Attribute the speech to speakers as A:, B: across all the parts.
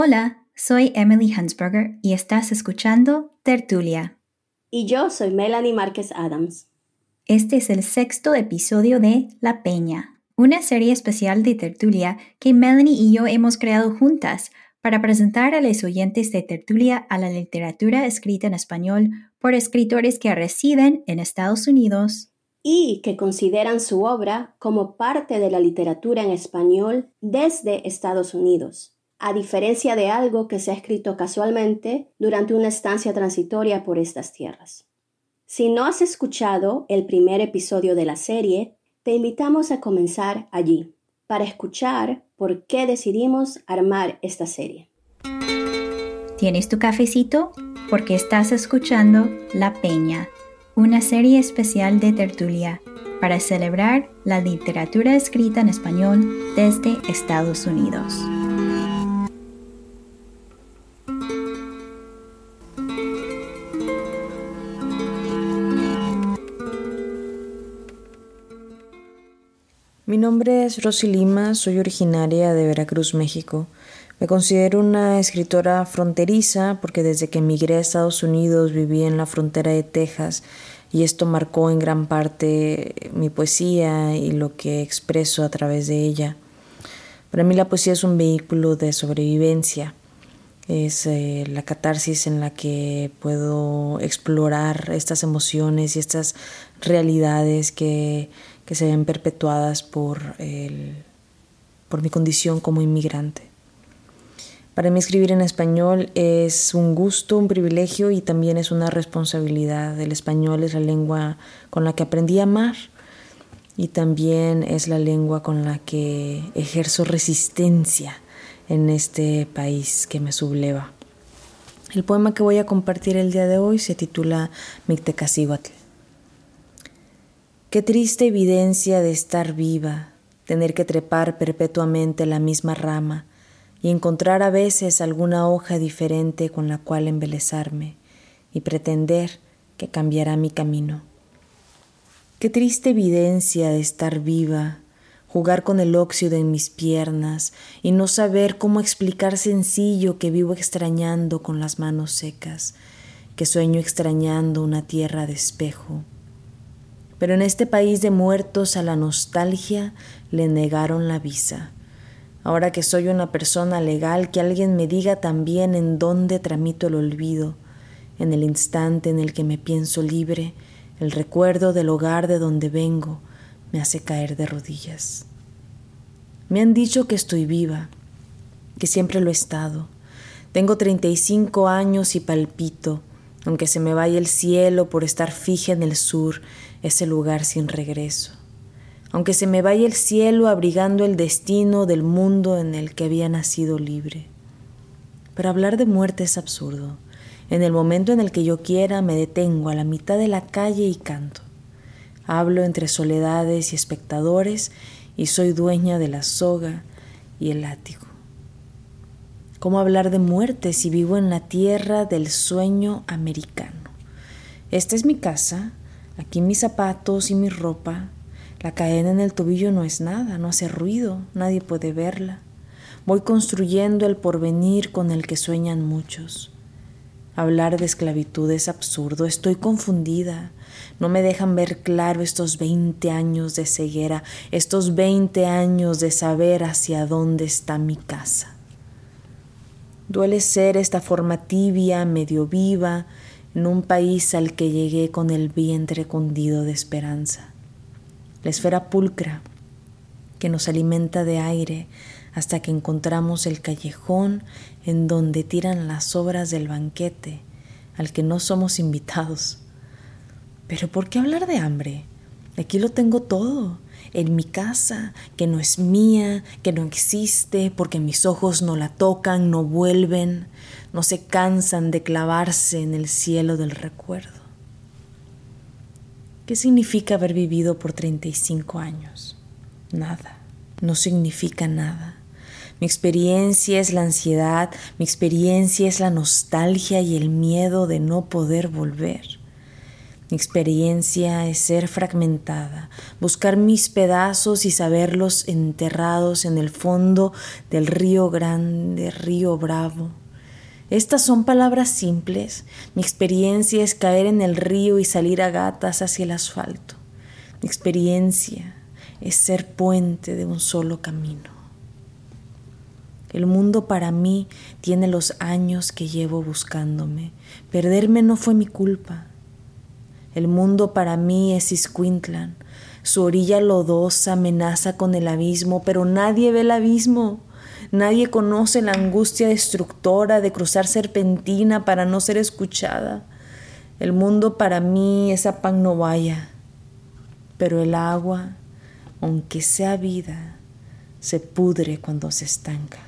A: Hola, soy Emily Hansberger y estás escuchando Tertulia.
B: Y yo soy Melanie Márquez Adams.
A: Este es el sexto episodio de La Peña, una serie especial de Tertulia que Melanie y yo hemos creado juntas para presentar a los oyentes de Tertulia a la literatura escrita en español por escritores que residen en Estados Unidos
B: y que consideran su obra como parte de la literatura en español desde Estados Unidos a diferencia de algo que se ha escrito casualmente durante una estancia transitoria por estas tierras. Si no has escuchado el primer episodio de la serie, te invitamos a comenzar allí, para escuchar por qué decidimos armar esta serie.
A: ¿Tienes tu cafecito? Porque estás escuchando La Peña, una serie especial de tertulia para celebrar la literatura escrita en español desde Estados Unidos.
C: Nombre es Rosy Lima, soy originaria de Veracruz, México. Me considero una escritora fronteriza porque desde que emigré a Estados Unidos viví en la frontera de Texas y esto marcó en gran parte mi poesía y lo que expreso a través de ella. Para mí la poesía es un vehículo de sobrevivencia, es eh, la catarsis en la que puedo explorar estas emociones y estas realidades que que se ven perpetuadas por, el, por mi condición como inmigrante. Para mí escribir en español es un gusto, un privilegio y también es una responsabilidad. El español es la lengua con la que aprendí a amar y también es la lengua con la que ejerzo resistencia en este país que me subleva. El poema que voy a compartir el día de hoy se titula Mictecacihuatl. Qué triste evidencia de estar viva, tener que trepar perpetuamente la misma rama y encontrar a veces alguna hoja diferente con la cual embelezarme y pretender que cambiará mi camino. Qué triste evidencia de estar viva, jugar con el óxido en mis piernas y no saber cómo explicar sencillo que vivo extrañando con las manos secas, que sueño extrañando una tierra de espejo pero en este país de muertos a la nostalgia le negaron la visa. Ahora que soy una persona legal, que alguien me diga también en dónde tramito el olvido, en el instante en el que me pienso libre, el recuerdo del hogar de donde vengo me hace caer de rodillas. Me han dicho que estoy viva, que siempre lo he estado. Tengo 35 años y palpito, aunque se me vaya el cielo por estar fija en el sur ese lugar sin regreso. Aunque se me vaya el cielo abrigando el destino del mundo en el que había nacido libre. Pero hablar de muerte es absurdo. En el momento en el que yo quiera me detengo a la mitad de la calle y canto. Hablo entre soledades y espectadores y soy dueña de la soga y el látigo. ¿Cómo hablar de muerte si vivo en la tierra del sueño americano? Esta es mi casa, Aquí mis zapatos y mi ropa. La cadena en el tobillo no es nada, no hace ruido, nadie puede verla. Voy construyendo el porvenir con el que sueñan muchos. Hablar de esclavitud es absurdo, estoy confundida. No me dejan ver claro estos veinte años de ceguera, estos veinte años de saber hacia dónde está mi casa. Duele ser esta forma tibia, medio viva, en un país al que llegué con el vientre cundido de esperanza. La esfera pulcra que nos alimenta de aire hasta que encontramos el callejón en donde tiran las obras del banquete al que no somos invitados. Pero ¿por qué hablar de hambre? Aquí lo tengo todo, en mi casa, que no es mía, que no existe, porque mis ojos no la tocan, no vuelven, no se cansan de clavarse en el cielo del recuerdo. ¿Qué significa haber vivido por 35 años? Nada, no significa nada. Mi experiencia es la ansiedad, mi experiencia es la nostalgia y el miedo de no poder volver. Mi experiencia es ser fragmentada, buscar mis pedazos y saberlos enterrados en el fondo del río grande, río bravo. Estas son palabras simples. Mi experiencia es caer en el río y salir a gatas hacia el asfalto. Mi experiencia es ser puente de un solo camino. El mundo para mí tiene los años que llevo buscándome. Perderme no fue mi culpa. El mundo para mí es Iscuintlan. Su orilla lodosa amenaza con el abismo, pero nadie ve el abismo. Nadie conoce la angustia destructora de cruzar serpentina para no ser escuchada. El mundo para mí es vaya, pero el agua, aunque sea vida, se pudre cuando se estanca.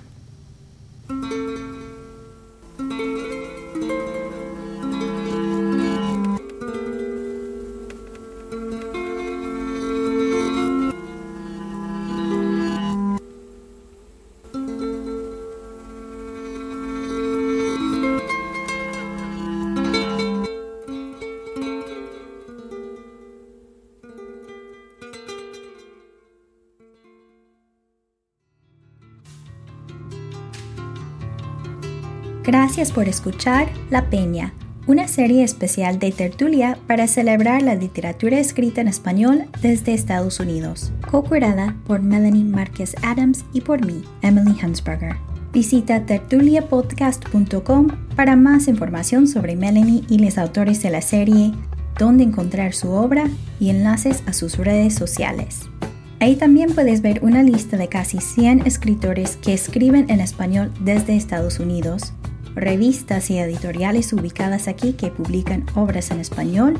A: Gracias por escuchar La Peña, una serie especial de tertulia para celebrar la literatura escrita en español desde Estados Unidos, co-curada por Melanie Márquez Adams y por mí, Emily Hansberger. Visita tertuliapodcast.com para más información sobre Melanie y los autores de la serie, dónde encontrar su obra y enlaces a sus redes sociales. Ahí también puedes ver una lista de casi 100 escritores que escriben en español desde Estados Unidos revistas y editoriales ubicadas aquí que publican obras en español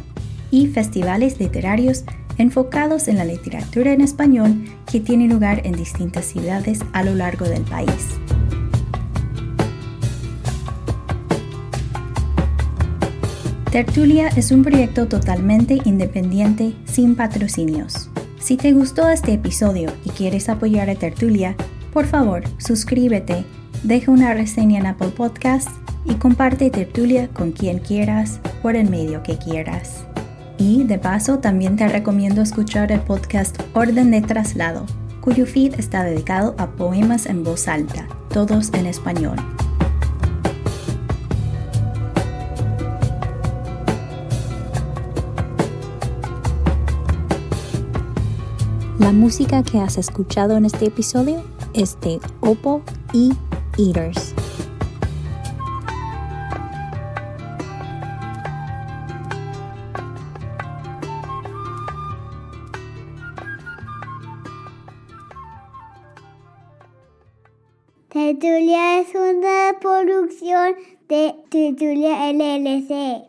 A: y festivales literarios enfocados en la literatura en español que tienen lugar en distintas ciudades a lo largo del país. Tertulia es un proyecto totalmente independiente sin patrocinios. Si te gustó este episodio y quieres apoyar a Tertulia, por favor suscríbete deja una reseña en Apple Podcasts y comparte tertulia con quien quieras por el medio que quieras. Y de paso también te recomiendo escuchar el podcast Orden de Traslado, cuyo feed está dedicado a poemas en voz alta, todos en español. La música que has escuchado en este episodio es de Oppo y eaters.
D: Tertulia es una producción de Tertulia LLC.